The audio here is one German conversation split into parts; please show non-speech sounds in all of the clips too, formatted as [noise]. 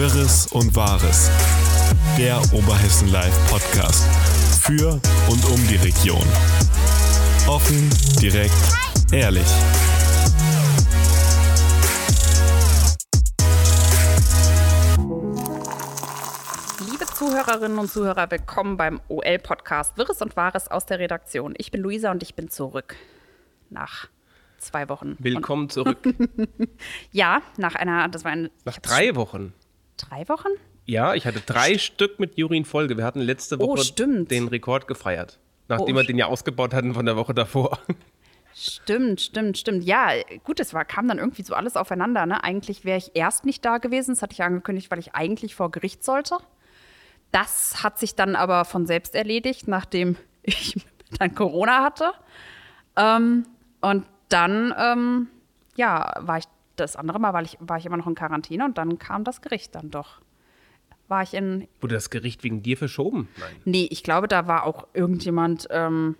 Wirres und Wahres. Der Oberhessen Live Podcast. Für und um die Region. Offen, direkt, ehrlich. Liebe Zuhörerinnen und Zuhörer, willkommen beim OL-Podcast Wirres und Wahres aus der Redaktion. Ich bin Luisa und ich bin zurück nach zwei Wochen. Willkommen zurück. [laughs] Ja, nach einer, das war eine, Nach drei Wochen. Drei Wochen? Ja, ich hatte drei Stück mit Juri in Folge. Wir hatten letzte Oh, Woche stimmt. den Rekord gefeiert. Nachdem Oh, wir den ja ausgebaut hatten von der Woche davor. Stimmt, stimmt, stimmt. Ja, gut, es war, kam dann irgendwie so alles aufeinander. Ne? Eigentlich wäre ich erst nicht da gewesen. Das hatte ich angekündigt, weil ich eigentlich vor Gericht sollte. Das hat sich dann aber von selbst erledigt, nachdem [laughs] ich dann Corona hatte. Ähm, und dann, ähm, ja, war ich das andere Mal, weil ich, war ich immer noch in Quarantäne und dann kam das Gericht dann doch. War ich in, Wurde das Gericht wegen dir verschoben? Nein. Nee, ich glaube, da war auch irgendjemand ähm,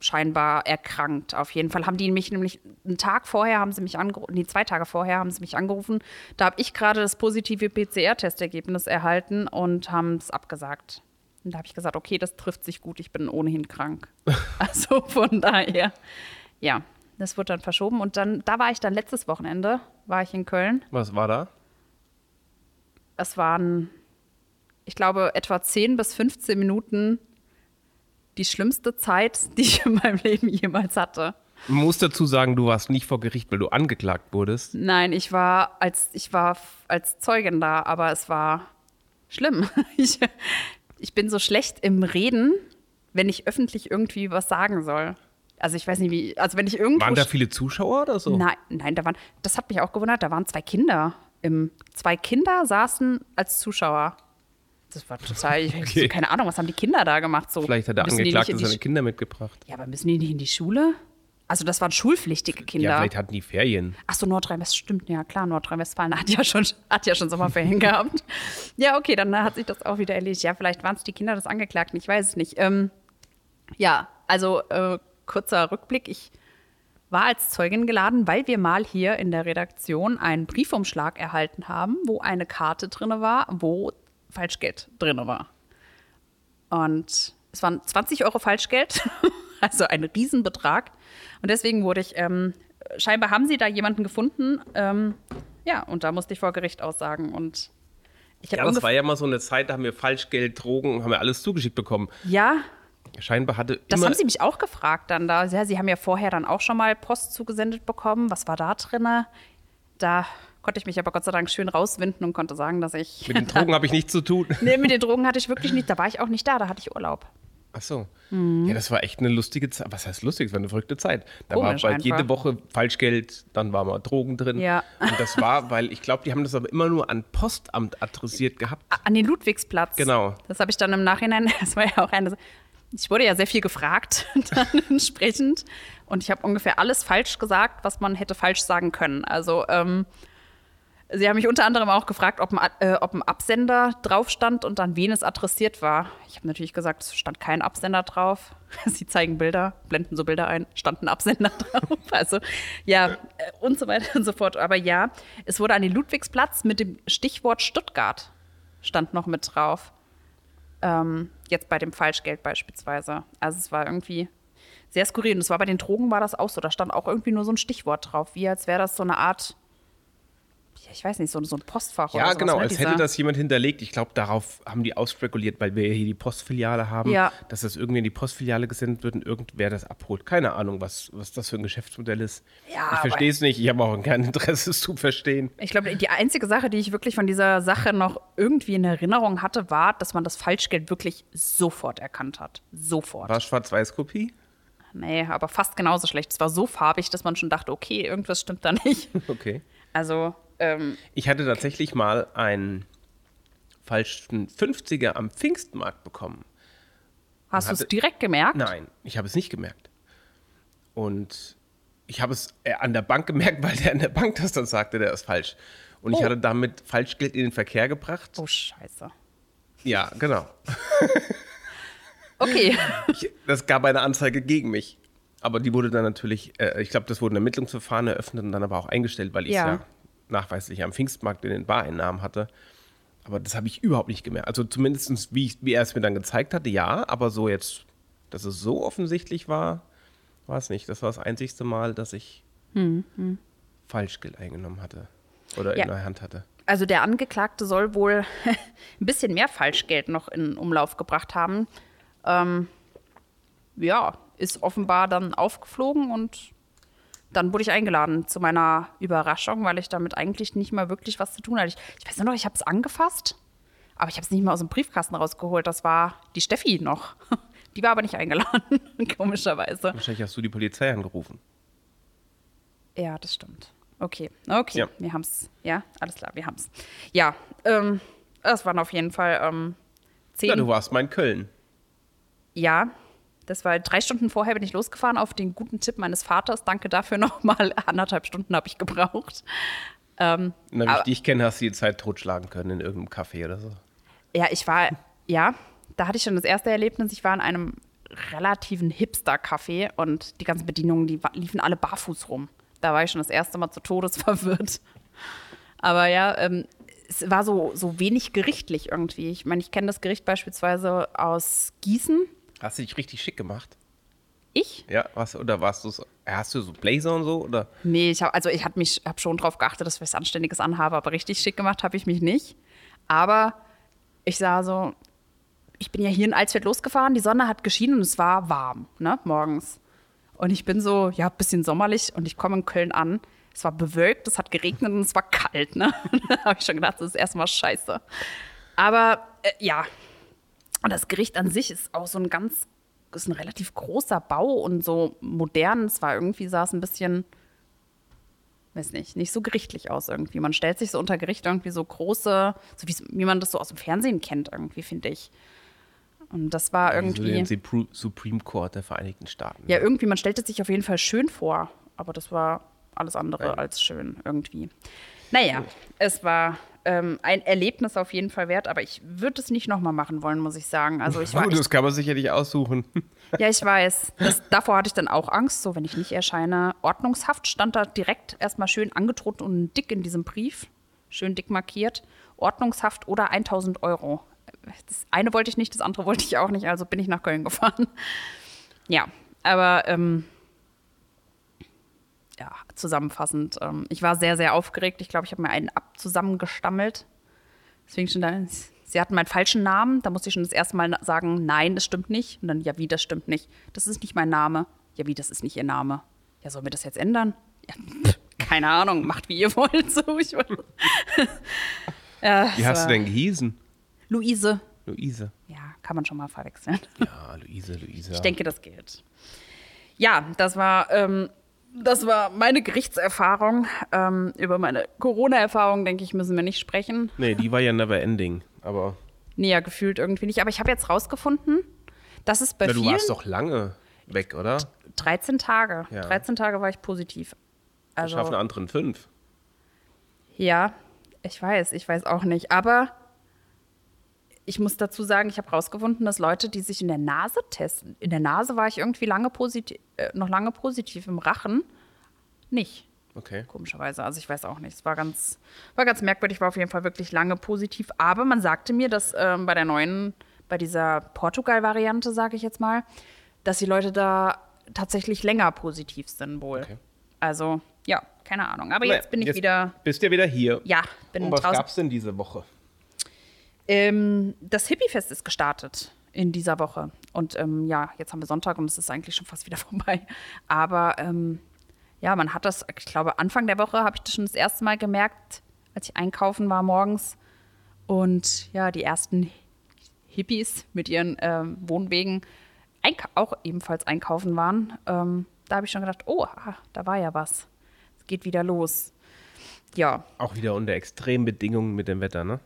scheinbar erkrankt. Auf jeden Fall haben die mich nämlich einen Tag vorher haben sie mich angerufen, nee, zwei Tage vorher haben sie mich angerufen. Da habe ich gerade das positive PCR-Testergebnis erhalten und haben es abgesagt. Und da habe ich gesagt, okay, das trifft sich gut, ich bin ohnehin krank. [laughs] also von daher, ja, das wurde dann verschoben. Und dann, da war ich dann letztes Wochenende, war ich in Köln. Was war da? Es waren, ich glaube, etwa 10 bis 15 Minuten die schlimmste Zeit, die ich in meinem Leben jemals hatte. Man muss dazu sagen, du warst nicht vor Gericht, weil du angeklagt wurdest. Nein, ich war als, ich war als Zeugin da, aber es war schlimm. [laughs] Ich, ich bin so schlecht im Reden, wenn ich öffentlich irgendwie was sagen soll. Also ich weiß nicht wie, also wenn ich irgendwo Waren da viele Zuschauer oder so? Nein, nein, da waren, das hat mich auch gewundert, da waren zwei Kinder. Im, zwei Kinder saßen als Zuschauer. Das war total, ich [laughs] Okay. keine Ahnung, was haben die Kinder da gemacht? So, Vielleicht hat der Angeklagte seine Kinder mitgebracht. Ja, aber müssen die nicht in die Schule? Also das waren schulpflichtige Ja, Kinder. vielleicht hatten die Ferien. Ach so, Nordrhein-Westfalen, stimmt, ja klar, Nordrhein-Westfalen hat ja schon, hat ja schon Sommerferien [laughs] gehabt. Ja, okay, dann hat sich das auch wieder erledigt. Ja, vielleicht waren es die Kinder des Angeklagten, ich weiß es nicht. Ähm, ja, also äh, kurzer Rückblick. Ich war als Zeugin geladen, weil wir mal hier in der Redaktion einen Briefumschlag erhalten haben, wo eine Karte drin war, wo Falschgeld drin war. Und es waren 20 Euro Falschgeld, [laughs] also ein Riesenbetrag. Und deswegen wurde ich, ähm, scheinbar haben sie da jemanden gefunden. Ähm, ja, und da musste ich vor Gericht aussagen. Und ich Ja, das war ja mal so eine Zeit, da haben wir Falschgeld, Drogen, haben wir alles zugeschickt bekommen. Ja, Scheinbar hatte das haben sie mich auch gefragt dann da. Ja, sie haben ja vorher dann auch schon mal Post zugesendet bekommen. Was war da drinne? Da konnte ich mich aber Gott sei Dank schön rauswinden und konnte sagen, dass ich. mit den Drogen habe ich nichts zu tun. [laughs] nee, mit den Drogen hatte ich wirklich nicht. Da war ich auch nicht da, da hatte ich Urlaub. Ach so. Mhm. Ja, das war echt eine lustige Zeit. Was heißt lustig? Es war eine verrückte Zeit. Da Komisch war bald jede. Woche Falschgeld, dann war mal Drogen drin. Ja. Und das war, weil ich glaube, die haben das aber immer nur an Postamt adressiert gehabt. An den Ludwigsplatz. Genau. Das habe ich dann im Nachhinein, [laughs] das war ja auch eine. Ich wurde ja sehr viel gefragt, [laughs] dann entsprechend. Und ich habe ungefähr alles falsch gesagt, was man hätte falsch sagen können. Also, ähm, Sie haben mich unter anderem auch gefragt, ob ein, äh, ob ein Absender drauf stand und an wen es adressiert war. Ich habe natürlich gesagt, es stand kein Absender drauf. [laughs] Sie zeigen Bilder, blenden so Bilder ein, stand ein Absender [laughs] drauf. Also ja, äh, und so weiter und so fort. Aber ja, es wurde an den Ludwigsplatz mit dem Stichwort Stuttgart stand noch mit drauf. Ähm, jetzt bei dem Falschgeld beispielsweise. Also es war irgendwie sehr skurril. Und es war bei den Drogen war das auch so. Da stand auch irgendwie nur so ein Stichwort drauf, wie als wäre das so eine Art, ich weiß nicht, so, so ein Postfach oder Ja, sowas, genau, ne? als Dieser- hätte das jemand hinterlegt. Ich glaube, darauf haben die ausspekuliert, weil wir hier die Postfiliale haben, Ja. dass das irgendwie in die Postfiliale gesendet wird und irgendwer das abholt. Keine Ahnung, was, was das für ein Geschäftsmodell ist. Ja, ich verstehe es nicht. Ich habe auch kein Interesse, [laughs] es zu verstehen. Ich glaube, die einzige Sache, die ich wirklich von dieser Sache noch irgendwie in Erinnerung hatte, war, dass man das Falschgeld wirklich sofort erkannt hat. Sofort. War Schwarz-Weiß-Kopie? Nee, aber fast genauso schlecht. Es war so farbig, dass man schon dachte, okay, irgendwas stimmt da nicht. [laughs] Okay. Also, ähm, Ich hatte tatsächlich mal einen falschen 50er am Pfingstmarkt bekommen. hast du es direkt gemerkt? Nein, ich habe es nicht gemerkt. Und ich habe es äh, an der Bank gemerkt, weil der an der Bank das dann sagte, der ist falsch. Und ich Oh. hatte damit Falschgeld in den Verkehr gebracht. Oh, scheiße. Ja, genau. Okay. [laughs] Ich, das gab eine Anzeige gegen mich. Aber die wurde dann natürlich, äh, ich glaube, das wurde ein Ermittlungsverfahren eröffnet und dann aber auch eingestellt, weil ich es Ja. ja. Nachweislich am Pfingstmarkt in den Bareinnahmen hatte. Aber das habe ich überhaupt nicht gemerkt. Also zumindest, wie, ich, wie er es mir dann gezeigt hatte, ja. Aber so jetzt, dass es so offensichtlich war, war es nicht. Das war das einzigste Mal, dass ich Falschgeld eingenommen hatte. Oder Ja. in der Hand hatte. Also der Angeklagte soll wohl [laughs] ein bisschen mehr Falschgeld noch in Umlauf gebracht haben. Ähm, ja, ist offenbar dann aufgeflogen und dann wurde ich eingeladen zu meiner Überraschung, weil ich damit eigentlich nicht mal wirklich was zu tun hatte. Ich, ich weiß nur noch, ich habe es angefasst, aber ich habe es nicht mal aus dem Briefkasten rausgeholt. Das war die Steffi noch. [laughs] Die war aber nicht eingeladen, [laughs] komischerweise. Wahrscheinlich hast du die Polizei angerufen. Ja, das stimmt. Okay, okay, Ja. wir haben's. Ja, alles klar, wir haben's. Ja, ähm, das waren auf jeden Fall ähm, zehn. Ja, du warst mal in Köln. Ja, das war drei Stunden vorher bin ich losgefahren auf den guten Tipp meines Vaters. Danke dafür nochmal. [laughs] Anderthalb Stunden habe ich gebraucht. Ähm, Na, wie ich Aber- dich kenne, hast du die Zeit totschlagen können in irgendeinem Café oder so. ja, ich war, ja, da hatte ich schon das erste Erlebnis. Ich war in einem relativen Hipster-Café und die ganzen Bedienungen, die liefen alle barfuß rum. Da war ich schon das erste Mal zu Todes verwirrt. [laughs] Aber ja, ähm, es war so, so wenig gerichtlich irgendwie. Ich meine, ich kenne das Gericht beispielsweise aus Gießen. Hast du dich richtig schick gemacht? Ich? Ja, was, oder warst du so, hast du so Blazer und so? Oder? Nee, ich habe also ich mich hab schon darauf geachtet, dass ich was Anständiges anhabe, aber richtig schick gemacht habe ich mich nicht. Aber ich sah so, ich bin ja hier in Alsfeld losgefahren, die Sonne hat geschienen und es war warm, ne, morgens. Und ich bin so, ja, bisschen sommerlich und ich komme in Köln an. Es war bewölkt, es hat geregnet und es war kalt, ne? [laughs] da habe ich schon gedacht, das ist erstmal scheiße. Aber äh, ja, und das Gericht an sich ist auch so ein ganz, ist ein relativ großer Bau und so modern. Es war irgendwie, sah es ein bisschen, weiß nicht, nicht so gerichtlich aus irgendwie. Man stellt sich so unter Gericht irgendwie so große, so wie, man das so aus dem Fernsehen kennt irgendwie, finde ich. Und das war So irgendwie, den Supre- Supreme Court der Vereinigten Staaten. ja, irgendwie, man stellt es sich auf jeden Fall schön vor. Aber das war alles andere Nein. als schön irgendwie. Naja, es war ähm, ein Erlebnis auf jeden Fall wert, aber ich würde es nicht nochmal machen wollen, muss ich sagen. Also ich [laughs] war Oh, das kann man sicherlich aussuchen. [laughs] Ja, ich weiß. Das, davor hatte ich dann auch Angst, so wenn ich nicht erscheine. Ordnungshaft stand da direkt erstmal schön angedroht und dick in diesem Brief. Schön dick markiert. Ordnungshaft oder 1000 Euro. Das eine wollte ich nicht, das andere wollte ich auch nicht, also bin ich nach Köln gefahren. [laughs] Ja, aber ähm, zusammenfassend. Ähm, ich war sehr, sehr aufgeregt. Ich glaube, ich habe mir einen ab zusammengestammelt. Deswegen schon da, sie hatten meinen falschen Namen. Da musste ich schon das erste Mal sagen, nein, das stimmt nicht. Und dann, ja, wie, das stimmt nicht. Das ist nicht mein Name. Ja, wie, das ist nicht ihr Name. Ja, sollen wir das jetzt ändern? Ja, pff, [laughs] keine Ahnung, macht wie ihr [laughs] wollt. So, ich weiß. [laughs] ja, Wie hast du denn gehießen? Luise. Luise. Ja, kann man schon mal verwechseln. Ja, Luise, Luise. Ich denke, das gilt. Ja, das war, ähm, das war meine Gerichtserfahrung. Ähm, über meine Corona-Erfahrung, denke ich, müssen wir nicht sprechen. Nee, die war ja never ending. Aber Näher gefühlt irgendwie nicht. Aber ich habe jetzt rausgefunden, dass es bei na, du vielen warst doch lange weg, oder? 13 Tage. Ja. 13 Tage war ich positiv. Wir Also, schaffen anderen fünf. ja, ich weiß, ich weiß auch nicht. Aber ich muss dazu sagen, ich habe rausgefunden, dass Leute, die sich in der Nase testen, in der Nase war ich irgendwie lange positiv, äh, noch lange positiv, im Rachen nicht. Okay. komischerweise. Also ich weiß auch nicht. Es war ganz, war ganz merkwürdig, war auf jeden Fall wirklich lange positiv. Aber man sagte mir, dass ähm, bei der neuen, bei dieser Portugal-Variante, sage ich jetzt mal, dass die Leute da tatsächlich länger positiv sind wohl. Okay. Also, ja, keine Ahnung. Aber jetzt bin ich wieder, Bist ja wieder hier. ja, bin Und was draußen. gab's denn diese Woche? Ähm, das Hippiefest ist gestartet in dieser Woche. Und ähm, ja, jetzt haben wir Sonntag und es ist eigentlich schon fast wieder [laughs] vorbei. Aber ähm, ja, man hat das, ich glaube, Anfang der Woche habe ich das schon das erste Mal gemerkt, als ich einkaufen war morgens. Und ja, die ersten Hippies mit ihren ähm, Wohnwegen auch ebenfalls einkaufen waren. Ähm, da habe ich schon gedacht, oh, ah, da war ja was. Es geht wieder los. Ja, Auch wieder unter extremen Bedingungen mit dem Wetter, ne?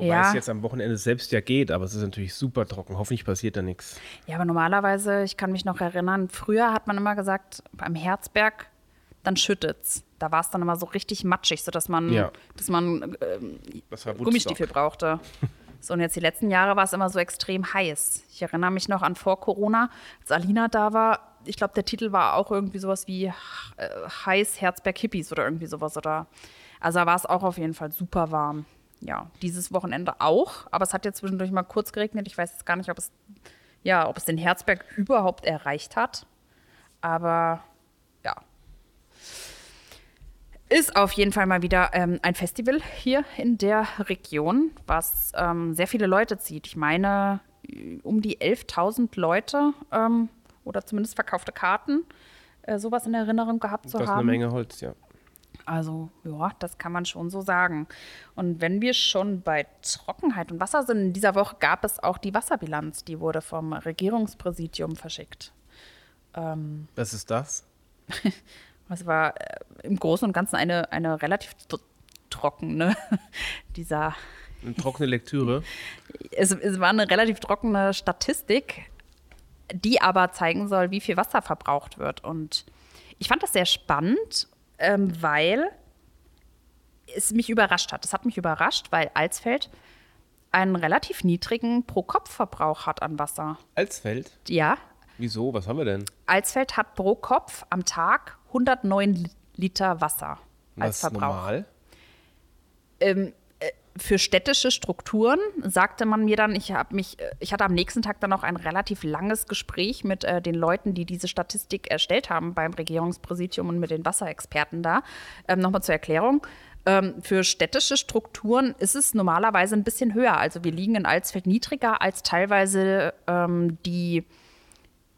Wobei Ja. es jetzt am Wochenende selbst ja geht, aber es ist natürlich super trocken. Hoffentlich passiert da nichts. Ja, aber normalerweise, ich kann mich noch erinnern, früher hat man immer gesagt, beim Herzberg, dann schüttet's. Da war es dann immer so richtig matschig, sodass man, Ja. dass man ähm, Das. Gummistiefel brauchte. [laughs] So, und jetzt die letzten Jahre war es immer so extrem heiß. Ich erinnere mich noch an vor Corona, als Alina da war. Ich glaube, der Titel war auch irgendwie sowas wie äh, Heiß Herzberg Hippies oder irgendwie sowas. Oder, also da war es auch auf jeden Fall super warm. Ja, dieses Wochenende auch. Aber es hat ja zwischendurch mal kurz geregnet. Ich weiß jetzt gar nicht, ob es, ja, ob es den Herzberg überhaupt erreicht hat. Aber ja. Ist auf jeden Fall mal wieder ähm, ein Festival hier in der Region, was ähm, sehr viele Leute zieht. Ich meine, um die 11.000 Leute ähm, oder zumindest verkaufte Karten, äh, sowas in Erinnerung gehabt zu Das ist eine haben. Menge Holz, ja. Also, ja, das kann man schon so sagen. Und wenn wir schon bei Trockenheit und Wasser sind, in dieser Woche gab es auch die Wasserbilanz, die wurde vom Regierungspräsidium verschickt. [laughs] Was ist das? Es war äh, im Großen und Ganzen eine, eine relativ tro- trockene, [laughs] dieser, Eine trockene Lektüre. [laughs] es, es war eine relativ trockene Statistik, die aber zeigen soll, wie viel Wasser verbraucht wird. Und ich fand das sehr spannend, ähm, weil es mich überrascht hat. Es hat mich überrascht, weil Alsfeld einen relativ niedrigen Pro-Kopf-Verbrauch hat an Wasser. Alsfeld? Ja, Wieso? Was haben wir denn? Alsfeld hat pro Kopf am Tag 109 Li- Liter Wasser Was als ist Verbrauch. normal? Für städtische Strukturen sagte man mir dann, ich habe mich, äh, ich hatte am nächsten Tag dann noch ein relativ langes Gespräch mit äh, den Leuten, die diese Statistik erstellt haben beim Regierungspräsidium und mit den Wasserexperten da. Ähm, Nochmal zur Erklärung. Ähm, für städtische Strukturen ist es normalerweise ein bisschen höher. Also wir liegen in Alsfeld niedriger als teilweise ähm, die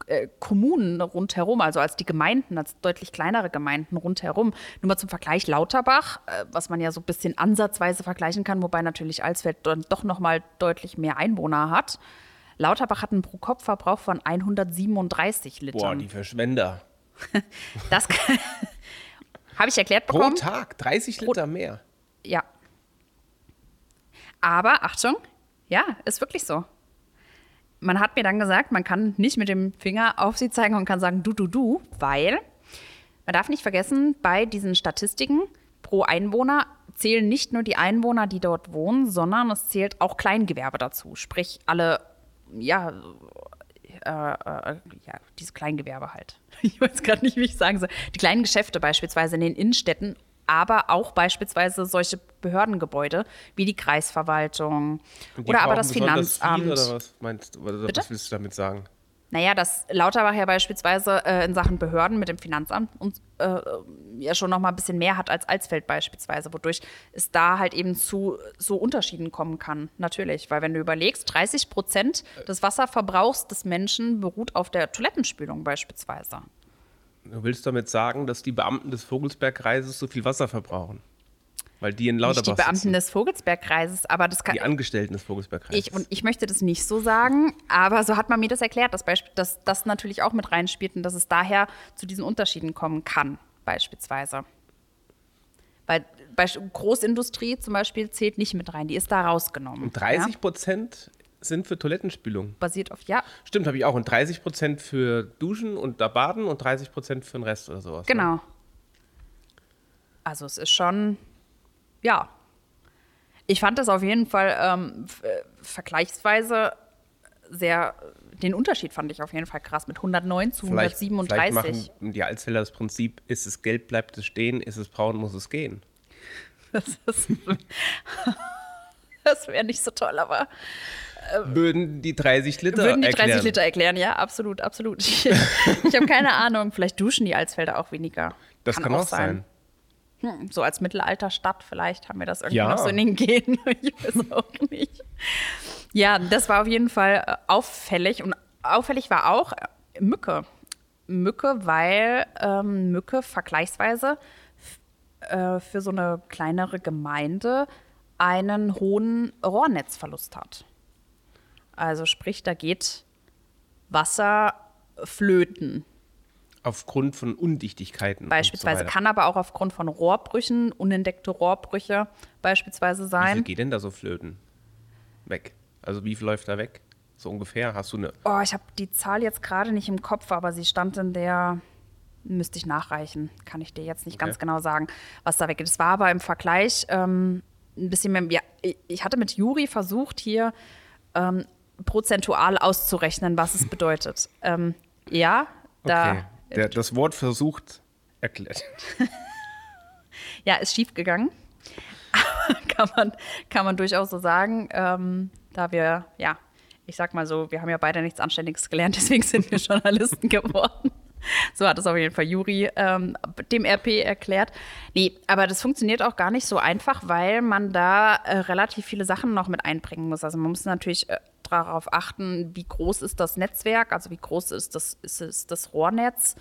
äh, Kommunen rundherum, also als die Gemeinden, als deutlich kleinere Gemeinden rundherum. Nur mal zum Vergleich Lauterbach, äh, was man ja so ein bisschen ansatzweise vergleichen kann, wobei natürlich Alsfeld dann doch noch mal deutlich mehr Einwohner hat. Lauterbach hat einen Pro-Kopf-Verbrauch von 137 Boah, Litern. die Verschwender. [laughs] das [laughs] habe ich erklärt Pro bekommen. Tag 30 Liter mehr. Ja. Aber Achtung, ja, ist wirklich so. Man hat mir dann gesagt, man kann nicht mit dem Finger auf sie zeigen und kann sagen, du, du, du, weil man darf nicht vergessen, bei diesen Statistiken pro Einwohner zählen nicht nur die Einwohner, die dort wohnen, sondern es zählt auch Kleingewerbe dazu. Sprich, alle, ja, äh, äh, ja, dieses Kleingewerbe halt. [laughs] Ich weiß gerade nicht, wie ich sagen soll. Die kleinen Geschäfte beispielsweise in den Innenstädten, aber auch beispielsweise solche Behördengebäude wie die Kreisverwaltung die oder aber das Finanzamt. Oder was meinst du? Oder Bitte? was willst du damit sagen? Naja, dass Lauterbach ja beispielsweise äh, in Sachen Behörden mit dem Finanzamt und äh, ja schon noch mal ein bisschen mehr hat als Alsfeld beispielsweise, wodurch es da halt eben zu so Unterschieden kommen kann. Natürlich, weil wenn du überlegst, 30 Prozent des Wasserverbrauchs des Menschen beruht auf der Toilettenspülung beispielsweise. Du willst damit sagen, dass die Beamten des Vogelsbergkreises so viel Wasser verbrauchen? Weil die in Nicht die Lauterbach Beamten sitzen. des Vogelsbergkreises, aber das kann Die Angestellten des Vogelsbergkreises. ich und ich möchte das nicht so sagen, aber so hat man mir das erklärt, dass, beisp- dass das natürlich auch mit reinspielt und dass es daher zu diesen Unterschieden kommen kann, beispielsweise. Weil bei Großindustrie zum Beispiel zählt nicht mit rein, die ist da rausgenommen. Und 30 Ja? Sind für Toilettenspülung. Basiert auf, ja, Stimmt, habe ich auch. Und 30 Prozent für Duschen und da Baden und 30 Prozent für den Rest oder sowas. ne? genau. Also es ist schon, ja. Ich fand das auf jeden Fall ähm, äh, vergleichsweise sehr, den Unterschied fand ich auf jeden Fall krass mit 109 zu Vielleicht, vielleicht 137. machen die Alsfelder das Prinzip, ist es gelb, bleibt es stehen, ist es braun, muss es gehen. Das, ist- [laughs] das wäre nicht so toll, aber Würden die 30 Liter würden die erklären. 30 Liter erklären, ja, absolut, absolut. [laughs] Ich, ich habe keine Ahnung, vielleicht duschen die Alsfelder auch weniger. Das kann, auch sein. Hm, so als Mittelalterstadt, vielleicht haben wir das irgendwie Ja. noch so in den Genen. [laughs] Ich weiß auch nicht. Ja, das war auf jeden Fall äh, auffällig. Und auffällig war auch äh, Mücke. Mücke, weil ähm, Mücke vergleichsweise äh, für so eine kleinere Gemeinde einen hohen Rohrnetzverlust hat. Also sprich, da geht Wasser flöten. Aufgrund von Undichtigkeiten. Beispielsweise so kann aber auch aufgrund von Rohrbrüchen, unentdeckte Rohrbrüche beispielsweise Wie viel sein. geht denn da so flöten? Weg. Also wie viel läuft da weg? So ungefähr. Hast du eine. Oh, ich habe die Zahl jetzt gerade nicht im Kopf, aber sie stand in der, müsste ich nachreichen, kann ich dir jetzt nicht Okay. ganz genau sagen, was da weggeht. Es war aber im Vergleich ähm, ein bisschen mehr, ja, ich- ich hatte mit Juri versucht, hier ähm, prozentual auszurechnen, was es bedeutet. ähm, ja, da Okay. Der, das Wort versucht erklärt. [laughs] Ja, ist schief gegangen. [laughs] kann man, kann man durchaus so sagen. Ähm, da wir, ja, ich sag mal so, wir haben ja beide nichts Anständiges gelernt, [laughs] deswegen sind wir Journalisten geworden. So hat es auf jeden Fall Juri ähm, dem RP erklärt. Nee, aber das funktioniert auch gar nicht so einfach, weil man da äh, relativ viele Sachen noch mit einbringen muss. Also man muss natürlich äh, darauf achten, wie groß ist das Netzwerk, also wie groß ist das, ist, ist das Rohrnetz,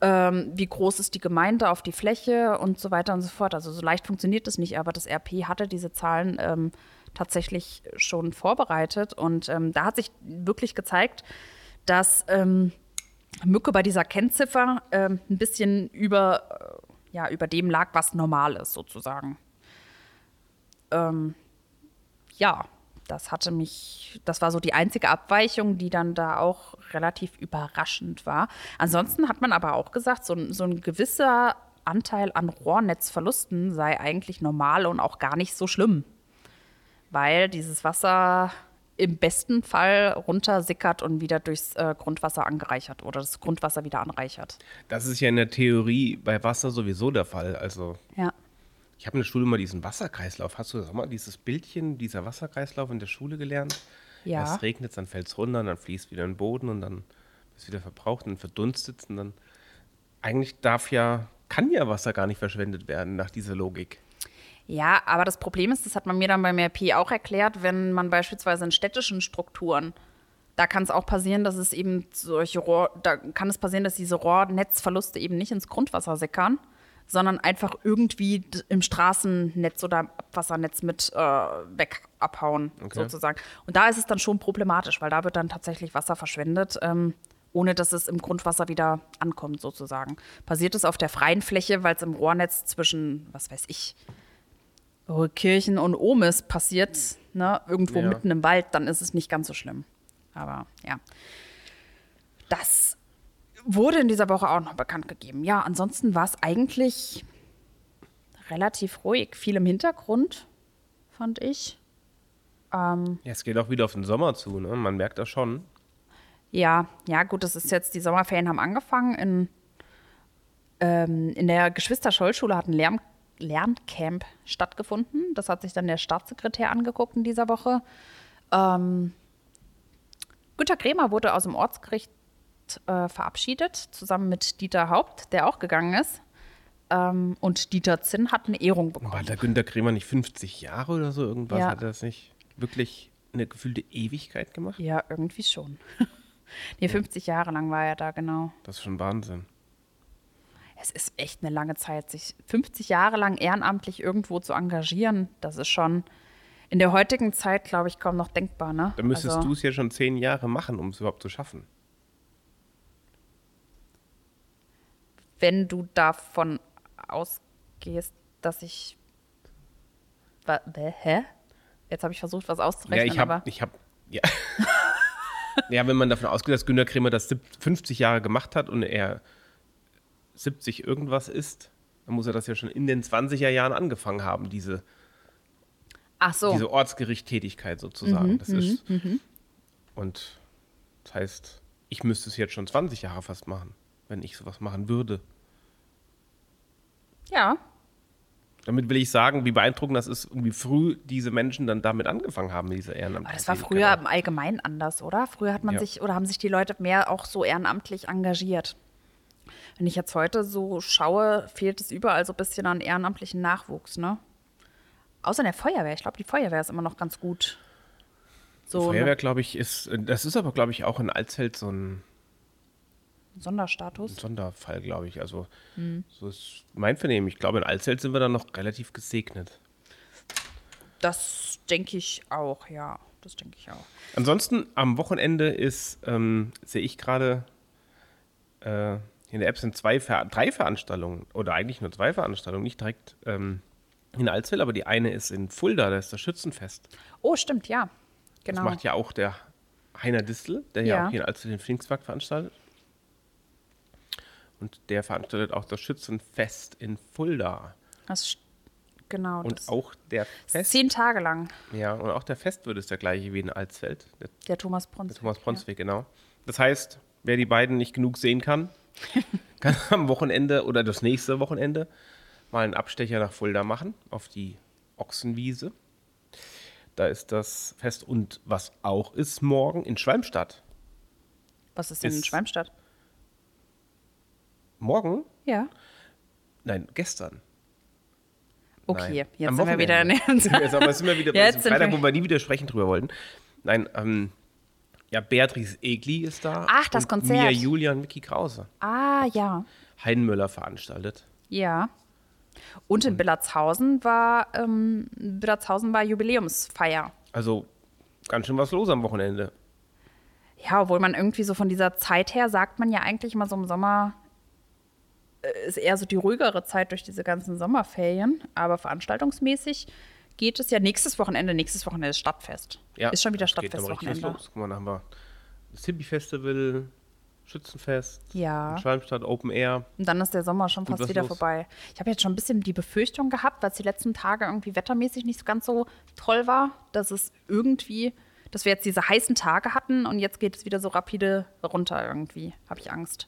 ähm, wie groß ist die Gemeinde auf die Fläche und so weiter und so fort. Also so leicht funktioniert das nicht, aber das RP hatte diese Zahlen ähm, tatsächlich schon vorbereitet und ähm, da hat sich wirklich gezeigt, dass ähm, Mücke bei dieser Kennziffer ähm, ein bisschen über, äh, ja, über dem lag, was normal ist, sozusagen. Ähm, ja, das hatte mich, das war so die einzige Abweichung, die dann da auch relativ überraschend war. Ansonsten hat man aber auch gesagt, so, so ein gewisser Anteil an Rohrnetzverlusten sei eigentlich normal und auch gar nicht so schlimm. Weil dieses Wasser im besten Fall runtersickert und wieder durchs äh, Grundwasser angereichert oder das Grundwasser wieder anreichert. Das ist ja in der Theorie bei Wasser sowieso der Fall. Also Ja. Ich habe in der Schule mal diesen Wasserkreislauf. Hast du das auch mal, dieses Bildchen, dieser Wasserkreislauf in der Schule gelernt? Ja. Erst regnet es, dann fällt es runter, dann fließt wieder in den Boden und dann ist wieder verbraucht und verdunstet und dann eigentlich darf ja, kann ja Wasser gar nicht verschwendet werden nach dieser Logik. Ja, aber das Problem ist, das hat man mir dann beim RP auch erklärt, wenn man beispielsweise in städtischen Strukturen, da kann es auch passieren, dass es eben solche Rohr, da kann es passieren, dass diese Rohrnetzverluste eben nicht ins Grundwasser sickern, sondern einfach irgendwie im Straßennetz oder Abwassernetz mit äh, weg abhauen, sozusagen. Und da ist es dann schon problematisch, weil da wird dann tatsächlich Wasser verschwendet. Ähm, ohne dass es im Grundwasser wieder ankommt, sozusagen. Passiert es auf der freien Fläche, weil es im Rohrnetz zwischen, was weiß ich, Kirchen und Ohmes passiert, ne, irgendwo Ja. mitten im Wald, dann ist es nicht ganz so schlimm. Aber ja. Das wurde in dieser Woche auch noch bekannt gegeben. Ja, ansonsten war es eigentlich relativ ruhig. Viel im Hintergrund, fand ich. Ähm, Ja, es geht auch wieder auf den Sommer zu, ne? Man merkt das schon. Ja, ja, gut, das ist jetzt, die Sommerferien haben angefangen. In, ähm, in der Geschwister-Scholl-Schule hat ein Lern Lerncamp stattgefunden. Das hat sich dann der Staatssekretär angeguckt in dieser Woche. Ähm, Günter Kremer wurde aus dem Ortsgericht äh, verabschiedet, zusammen mit Dieter Haupt, der auch gegangen ist. Ähm, und Dieter Zinn hat eine Ehrung War bekommen. der Günter Kremer nicht 50 Jahre oder so irgendwas? Ja. Hat er das nicht wirklich eine gefühlte Ewigkeit gemacht? Ja, irgendwie schon. [laughs] nee, 50 Jahre lang war er da, genau. Das ist schon Wahnsinn. Es ist echt eine lange Zeit, sich 50 Jahre lang ehrenamtlich irgendwo zu engagieren. Das ist schon in der heutigen Zeit, glaube ich, kaum noch denkbar. Ne? Dann müsstest Also, du es ja schon zehn Jahre machen, um es überhaupt zu schaffen. Wenn du davon ausgehst, dass ich. Hä? Jetzt habe ich versucht, was Ja, auszurechnen, ich habe, aber. ich habe, ja. [laughs] ja, wenn man davon ausgeht, dass Günter Kremer das sieb- 50 Jahre gemacht hat und er 70 irgendwas ist, dann muss er das ja schon in den 20er Jahren angefangen haben, diese, Ach so. diese Ortsgerichttätigkeit sozusagen. Mhm, das ist, und das heißt, ich müsste es jetzt schon 20 Jahre fast machen, wenn ich sowas machen würde. Ja, Damit will ich sagen, wie beeindruckend das ist und wie früh diese Menschen dann damit angefangen haben, diese Ehrenamt. aber das war früher im Allgemeinen anders, oder? Früher hat man Ja. sich oder haben sich die Leute mehr auch so ehrenamtlich engagiert. Wenn ich jetzt heute so schaue, fehlt es überall so ein bisschen an ehrenamtlichen Nachwuchs, ne? Außer in der Feuerwehr. Ich glaube, die Feuerwehr ist immer noch ganz gut. So Feuerwehr, glaube ich, ist, das ist aber, glaube ich, auch in Alzfeld so ein ein Sonderstatus. Sonderfall, glaube ich. Also, Hm. so ist mein Vernehmen. Ich glaube, in Alzfeld sind wir dann noch relativ gesegnet. Das denke ich auch, ja. Das denke ich auch. Ansonsten, am Wochenende ist, ähm, sehe ich gerade, äh, in der App sind zwei, Ver drei Veranstaltungen, oder eigentlich nur zwei Veranstaltungen, nicht direkt ähm, in Alzfeld, aber die eine ist in Fulda, da ist das Schützenfest. Oh, stimmt, ja. Genau. Das macht ja auch der Heiner Distel, der ja, Ja. auch hier in Alzfeld den Pfingstmarkt veranstaltet. Und der veranstaltet auch das Schützenfest in Fulda. Das, genau. Und auch der Fest, zehn Tage lang. ja, und auch der Festwirt ist der gleiche wie in Alsfeld, der, Der Thomas der Bronswig. Thomas Bronsweg, genau. Das heißt, wer die beiden nicht genug sehen kann, [laughs] kann am Wochenende oder das nächste Wochenende mal einen Abstecher nach Fulda machen, auf die Ochsenwiese. da ist das Fest. Und was auch ist morgen in Schwalmstadt. Was ist denn in Ist- Schwalmstadt? Morgen? Ja. Nein, gestern. Okay, Nein. jetzt sind wir wieder in wir [laughs] jetzt, aber sind wir wieder bei diesem Freitag, wo wir nie wieder sprechen drüber wollten. Nein, ähm, ja, Beatrice Egli ist da. Ach, das und Konzert. Mia Julian, Mickey Krause. Ah, ja. Heidenmüller veranstaltet. Ja. Und in Billertshausen war, ähm, Billertshausen war Jubiläumsfeier. Also ganz schön was los am Wochenende. Ja, obwohl man irgendwie so von dieser Zeit her sagt man ja eigentlich immer so im Sommer ist eher so die ruhigere Zeit durch diese ganzen Sommerferien. Aber veranstaltungsmäßig geht es ja nächstes Wochenende. Nächstes Wochenende ist Stadtfest. Ja, ist schon wieder Stadtfestwochenende. Guck mal, dann haben wir das Hippie-Festival, Schützenfest, Ja. Schwalmstadt Open Air. Und dann ist der Sommer schon fast wieder los. vorbei. Ich habe jetzt schon ein bisschen die Befürchtung gehabt, weil es die letzten Tage irgendwie wettermäßig nicht so ganz so toll war, dass es irgendwie, dass wir jetzt diese heißen Tage hatten und jetzt geht es wieder so rapide runter irgendwie. Habe ich Angst.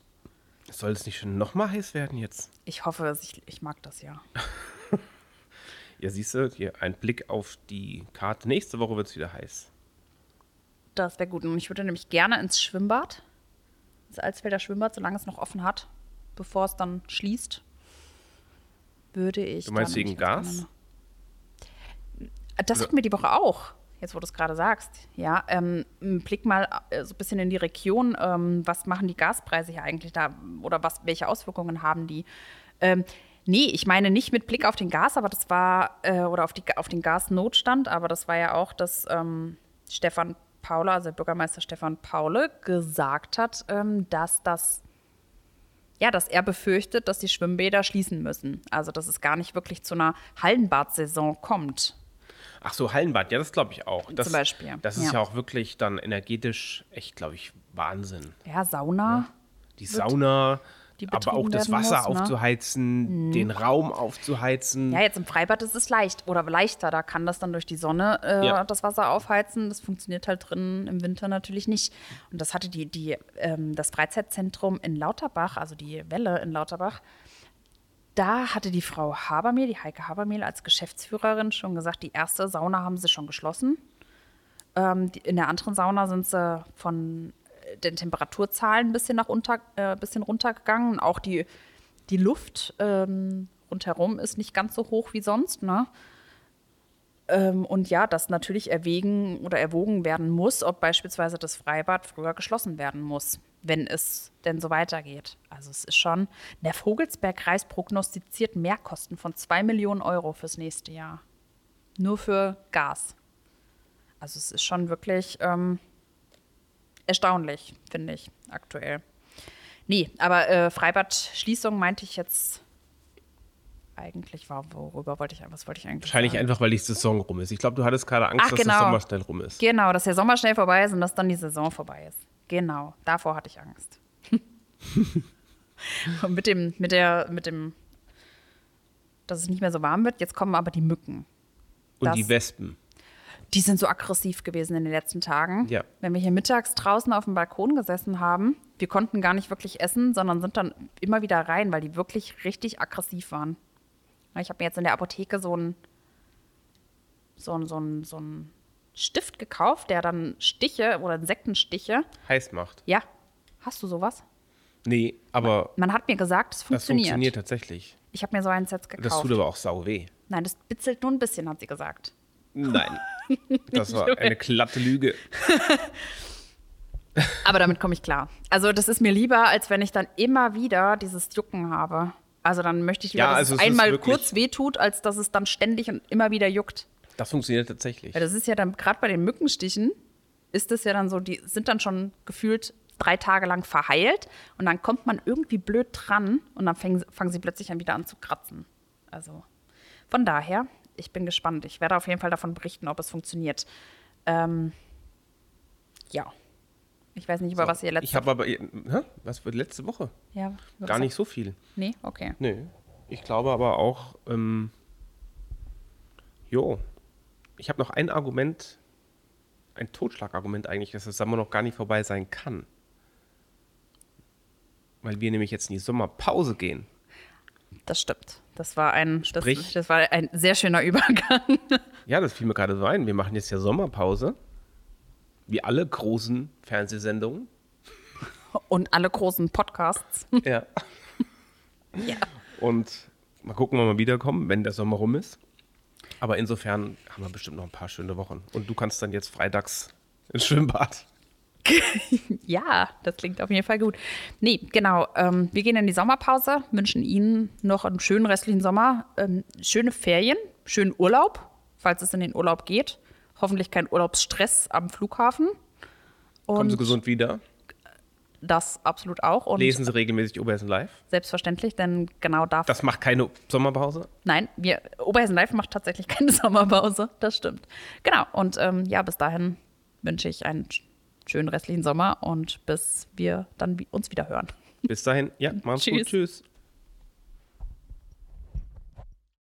Soll es nicht schon noch mal heiß werden jetzt? Ich hoffe, dass ich, ich mag das ja. [laughs] Ja, siehst du, hier ein Blick auf die Karte. Nächste Woche wird es wieder heiß. Das wäre gut. Und ich würde nämlich gerne ins Schwimmbad. Das Alsfelder Schwimmbad, solange es noch offen hat, bevor es dann schließt, würde ich. Du meinst wegen Gas? Das hatten wir die Woche auch. Jetzt, wo du es gerade sagst. Ja, ähm, Blick mal äh, so ein bisschen in die Region. Ähm, was machen die Gaspreise hier eigentlich da? Oder was, welche Auswirkungen haben die? Ähm, nee, ich meine nicht mit Blick auf den Gas, aber das war, äh, oder auf, die, auf den Gasnotstand, aber das war ja auch, dass ähm, Stefan Paule, also Bürgermeister Stefan Paule, gesagt hat, ähm, dass das ja, dass er befürchtet, dass die Schwimmbäder schließen müssen. Also, dass es gar nicht wirklich zu einer Hallenbadsaison kommt. Ach so, Hallenbad, ja, das glaube ich auch. Das, Zum Beispiel, Das ist ja. ja auch wirklich dann energetisch echt, glaube ich, Wahnsinn. Ja, Sauna. Die Sauna, aber auch das Wasser muss, ne? aufzuheizen, den Raum aufzuheizen. Ja, jetzt im Freibad ist es leicht oder leichter. Da kann das dann durch die Sonne äh, Ja. das Wasser aufheizen. Das funktioniert halt drin im Winter natürlich nicht. Und das hatte die, die, ähm, das Freizeitzentrum in Lauterbach, also die Welle in Lauterbach, da hatte die Frau Habermehl, die Heike Habermehl als Geschäftsführerin schon gesagt, die erste Sauna haben sie schon geschlossen. Ähm, die, in der anderen Sauna sind sie von äh, den Temperaturzahlen ein bisschen nach unter, äh, bisschen runtergegangen. Auch die, die Luft ähm, rundherum ist nicht ganz so hoch wie sonst. Ne? Ähm, und ja, dass natürlich erwägen oder erwogen werden muss, ob beispielsweise das Freibad früher geschlossen werden muss, wenn es denn so weitergeht. Also es ist schon, der Vogelsbergkreis prognostiziert Mehrkosten von 2 Millionen Euro fürs nächste Jahr. Nur für Gas. Also es ist schon wirklich ähm, erstaunlich, finde ich, aktuell. Nee, aber äh, Freibadschließung meinte ich jetzt eigentlich war, worüber wollte ich, was wollte ich eigentlich Wahrscheinlich sagen? einfach, weil die Saison rum ist. Ich glaube, du hattest gerade Angst, Ach, dass genau. das Sommer schnell rum ist. Genau, dass der Sommer schnell vorbei ist und dass dann die Saison vorbei ist. Genau, davor hatte ich Angst. [laughs] und mit dem, mit der, mit dem, dass es nicht mehr so warm wird, jetzt kommen aber die Mücken. Und das- die Wespen. Die sind so aggressiv gewesen in den letzten Tagen. Ja. Wenn wir hier mittags draußen auf dem Balkon gesessen haben, wir konnten gar nicht wirklich essen, sondern sind dann immer wieder rein, weil die wirklich richtig aggressiv waren. Ich habe mir jetzt in der Apotheke so einen so ein, so so Stift gekauft, der dann Stiche oder Insektenstiche. Heiß macht. Ja, hast du sowas? Nee, aber Man hat mir gesagt, es das funktioniert. funktioniert tatsächlich. Ich habe mir so eins jetzt Das gekauft. tut aber auch sau weh. Nein, das bitzelt nur ein bisschen, hat sie gesagt. Nein. [laughs] Das war eine glatte Lüge. [laughs] Aber damit komme ich klar. Also das ist mir lieber, als wenn ich dann immer wieder dieses Jucken habe. Also dann möchte ich lieber, Ja, dass also es einmal kurz wehtut, als dass es dann ständig und immer wieder juckt. Das funktioniert tatsächlich. Weil das ist ja dann, gerade bei den Mückenstichen, ist es ja dann so, die sind dann schon gefühlt drei Tage lang verheilt und dann kommt man irgendwie blöd dran und dann fangen, fangen sie plötzlich an wieder an zu kratzen. Also von daher, ich bin gespannt. Ich werde auf jeden Fall davon berichten, ob es funktioniert. Ähm, ja. Ich weiß nicht, über was ihr letzte ich habe aber. Hä? Was wird letzte Woche? ja, Gar nicht so viel. Nee, okay. Nö. Ich glaube aber auch. Ähm, jo. Ich habe noch ein Argument. Ein Totschlagargument eigentlich, dass das Sommer noch gar nicht vorbei sein kann. Weil wir nämlich jetzt in die Sommerpause gehen. Das stimmt. Das war ein, das, Sprich- das war ein sehr schöner Übergang. Ja, das fiel mir gerade so ein. Wir machen jetzt ja Sommerpause. Wie alle großen Fernsehsendungen. Und alle großen Podcasts. Ja. [laughs] Ja. Und mal gucken, wann wir wiederkommen, wenn der Sommer rum ist. Aber insofern haben wir bestimmt noch ein paar schöne Wochen. Und du kannst dann jetzt freitags ins Schwimmbad. [laughs] Ja, das klingt auf jeden Fall gut. Nee, genau. Ähm, wir gehen in die Sommerpause, wünschen Ihnen noch einen schönen restlichen Sommer, ähm, schöne Ferien, schönen Urlaub, falls es in den Urlaub geht. Hoffentlich kein Urlaubsstress am Flughafen. Und Kommen Sie gesund wieder. das absolut auch. Und Lesen Sie regelmäßig Oberhessen Live. selbstverständlich, denn genau darf. Das macht keine Sommerpause. Nein, wir, Oberhessen Live macht tatsächlich [laughs] keine Sommerpause. Das stimmt. Genau. Und ähm, ja, bis dahin wünsche ich einen sch- schönen restlichen Sommer und bis wir dann uns wieder hören. Bis dahin, ja, [laughs] machen's gut. Tschüss. Tschüss.